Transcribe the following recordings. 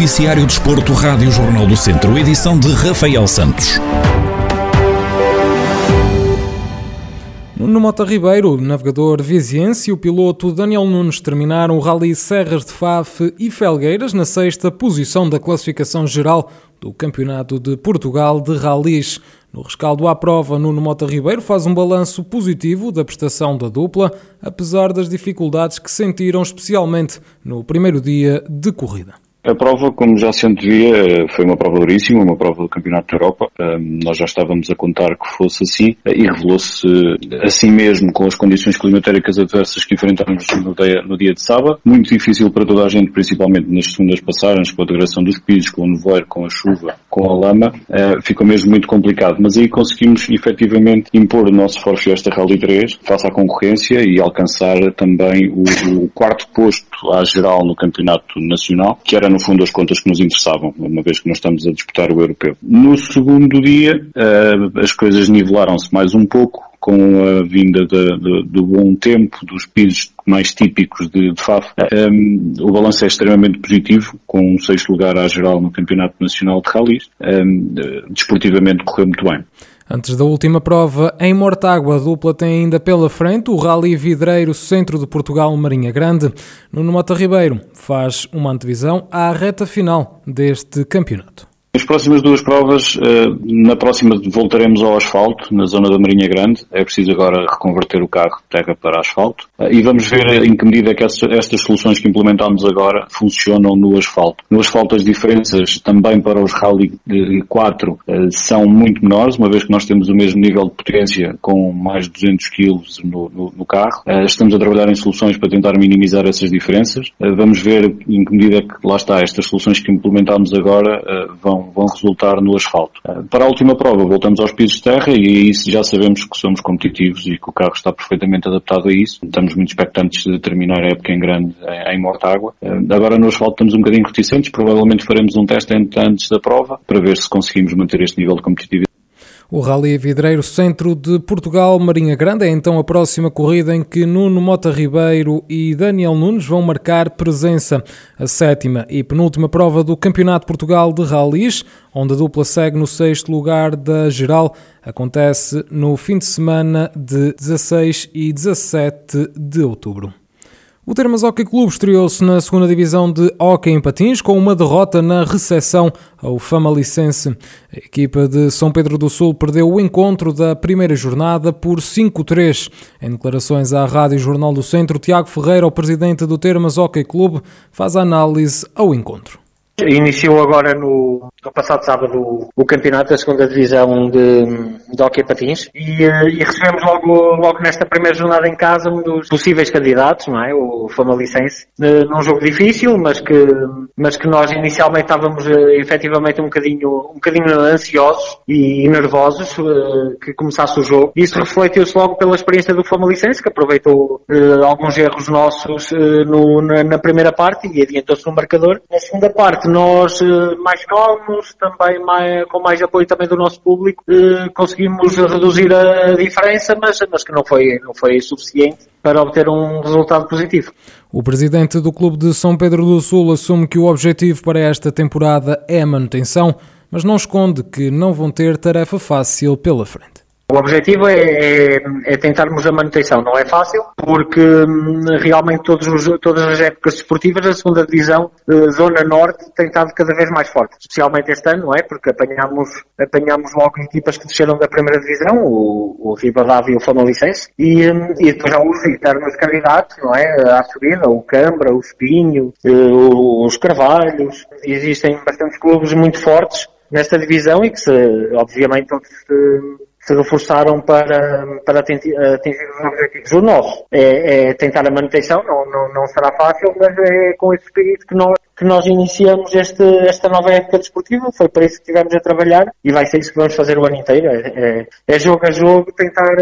Noticiário Desporto, Rádio Jornal do Centro, edição de Rafael Santos. No Mota Ribeiro, navegador viziense e o piloto Daniel Nunes terminaram o Rally Serras de Faf e Felgueiras na sexta posição da classificação geral do Campeonato de Portugal de Rallys. No rescaldo à prova, Nuno Mota Ribeiro faz um balanço positivo da prestação da dupla, apesar das dificuldades que sentiram especialmente no primeiro dia de corrida. A prova, como já se antevia, foi uma prova duríssima, uma prova do Campeonato da Europa. Nós já estávamos a contar que fosse assim e revelou-se assim mesmo com as condições climatéricas adversas que enfrentámos no dia, de sábado. Muito difícil para toda a gente, principalmente nas segundas passagens, com a degradação dos pisos, com o nevoeiro, com a chuva, com a lama. Ficou mesmo muito complicado. Mas aí conseguimos efetivamente impor o nosso Ford Fiesta Rally 3 face à concorrência e alcançar também o quarto posto à geral no Campeonato Nacional, que era no fundo as contas que nos interessavam, uma vez que nós estamos a disputar o europeu. No segundo dia, uh, as coisas nivelaram-se mais um pouco, com a vinda de, de, do bom tempo, dos pisos mais típicos de, de FAF. Um, o balanço é extremamente positivo, com um sexto lugar à geral no Campeonato Nacional de Rallys. Um, desportivamente correu muito bem. Antes da última prova, em Mortágua, a dupla tem ainda pela frente o Rally Vidreiro Centro de Portugal Marinha Grande. Nuno Mota Ribeiro faz uma antevisão à reta final deste campeonato. As próximas duas provas, eh, na próxima voltaremos ao asfalto, na zona da Marinha Grande. É preciso agora reconverter o carro de terra para asfalto. Eh, e vamos ver em que medida que estas soluções que implementamos agora funcionam no asfalto. No asfalto as diferenças também para os Rally 4 eh, são muito menores, uma vez que nós temos o mesmo nível de potência com mais de 200 kg no, no, no carro. Estamos a trabalhar em soluções para tentar minimizar essas diferenças. Vamos ver em que medida que, lá está, estas soluções que implementamos agora vão vão, resultar no asfalto. Eh, para a última prova, voltamos aos pisos de terra e aí já sabemos que somos competitivos e que o carro está perfeitamente adaptado a isso. Estamos muito expectantes de terminar a época em grande em Mortágua. Eh, agora no asfalto estamos um bocadinho reticentes, provavelmente faremos um teste antes da prova para ver se conseguimos manter este nível de competitividade. O Rally Vidreiro Centro de Portugal Marinha Grande é então a próxima corrida em que Nuno Mota Ribeiro e Daniel Nunes vão marcar presença. A sétima e penúltima prova do Campeonato Portugal de Rallys, onde a dupla segue no sexto lugar da geral, acontece no fim de semana de 16 e 17 de outubro. O Termas Hockey Clube estreou-se na segunda divisão de Hockey em Patins com uma derrota na recepção ao Famalicense. A equipa de São Pedro do Sul perdeu o encontro da primeira jornada por 5-3. Em declarações à Rádio Jornal do Centro, Tiago Ferreira, o presidente do Termas Hockey Clube, faz a análise ao encontro. Iniciou agora no, no passado sábado o, campeonato da segunda divisão de, de hockey patins e, eh, e, recebemos logo, logo nesta primeira jornada em casa um dos possíveis candidatos, não é? O Famalicense, eh, num jogo difícil, mas que, mas que nós inicialmente estávamos uh, efetivamente um bocadinho, um bocadinho ansiosos e, nervosos uh, que começasse o jogo. Isso refletiu-se logo pela experiência do Famalicense, que aproveitou uh, alguns erros nossos no, na, na primeira parte e adiantou-se no marcador. Na segunda parte nós eh, mais calmos, também mais, com mais apoio também do nosso público, eh, conseguimos reduzir a diferença, mas, mas que não foi, não foi suficiente para obter um resultado positivo. O presidente do Clube de São Pedro do Sul assume que o objetivo para esta temporada é a manutenção, mas não esconde que não vão ter tarefa fácil pela frente. O objetivo é, é, é, tentarmos a manutenção. Não é fácil, porque hum, realmente todos os, todas as épocas esportivas, a segunda divisão, eh, Zona Norte, tem estado cada vez mais forte. Especialmente este ano, não é? Porque apanhámos, apanhámos logo equipas que desceram da primeira divisão, o, o e o Famalicense, e, hum, e depois há os eternos candidatos, não é? À subida, o Cambra, o Espinho, eh, os Carvalhos. Existem bastantes clubes muito fortes nesta divisão e que, se, obviamente, todos se se reforçaram para, para atingir, os objetivos. O nosso é, é, tentar a manutenção, não, não, não será fácil, mas é com esse espírito que nós, que nós iniciamos este, esta nova época desportiva, foi para isso que estivemos a trabalhar e vai ser isso que vamos fazer o ano inteiro. É, é, é jogo a jogo tentar,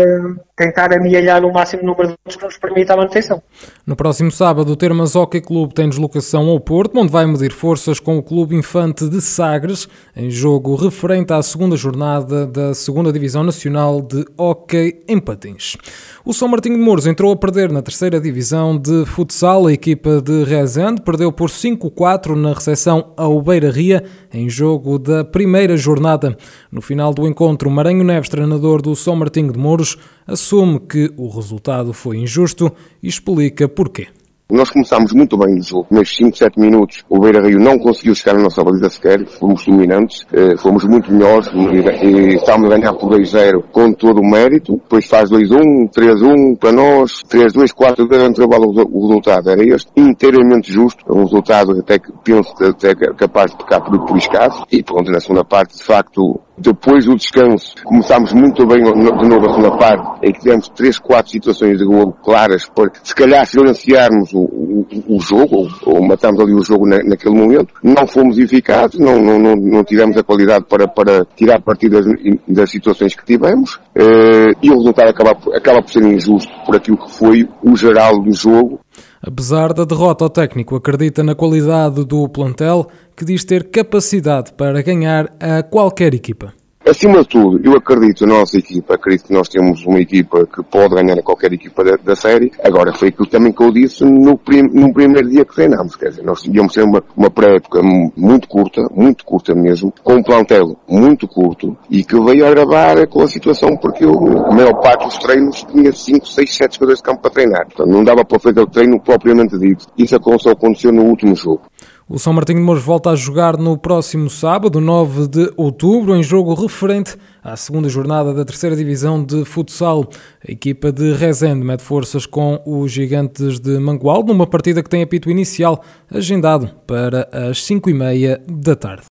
tentar amealhar o máximo número de pontos que nos permita a manutenção. No próximo sábado, o Termas Hockey Clube tem deslocação ao Porto, onde vai medir forças com o Clube Infante de Sagres, em jogo referente à segunda jornada da segunda Divisão Nacional de Hockey em Patins. O São Martinho de Mouros entrou a perder na terceira divisão de futsal. A equipa de Rezende perdeu por 5-4 na recepção ao Beira Ria, em jogo da primeira jornada. No final do encontro, Maranhão Neves, treinador do São Martinho de Mouros, assume que o resultado foi injusto e explica porquê. Nós começámos muito bem no jogo. Nos 5, 7 minutos, o Beira Rio não conseguiu chegar na nossa baliza sequer. Fomos dominantes, eh, fomos muito melhores e, estávamos a ganhar por 2-0 com todo o mérito. Depois faz 2-1, 3-1 para nós, 3-2, 4-2 intervalo. O resultado era este, inteiramente justo. Um resultado até que penso que até capaz de ficar por, por escasso. E pronto, na segunda parte, de facto, depois do descanso, começámmos muito bem de novo a parte, em que tivemos 3, 4 situações de gol claras para, se calhar, silenciarmos o, o, o jogo, ou, ou matámos ali o jogo na, naquele momento. Não fomos eficazes, não, não, não, não tivemos a qualidade para, para tirar partido das, das situações que tivemos, eh, e o resultado acaba, acaba por ser injusto por aquilo que foi o geral do jogo. Apesar da derrota, o técnico acredita na qualidade do plantel, que diz ter capacidade para ganhar a qualquer equipa. Acima de tudo, eu acredito na nossa equipa, acredito que nós temos uma equipa que pode ganhar qualquer equipa da, da série. Agora, foi aquilo também que eu disse no, prim, no primeiro dia que treinámos. Quer dizer, nós íamos ter uma, uma pré-época muito curta, muito curta mesmo, com um plantel muito curto e que veio agravar com a situação porque eu, a maior parte dos treinos tinha 5, 6, 7 jogadores de campo para treinar. Portanto, não dava para fazer o treino propriamente dito. Isso aconteceu no último jogo. O São Martinho de Mouros volta a jogar no próximo sábado, 9 de outubro, em jogo referente à segunda jornada da terceira divisão de futsal. A equipa de Rezende mete forças com os gigantes de Mangualde, numa partida que tem apito inicial agendado para as 5 e meia da tarde.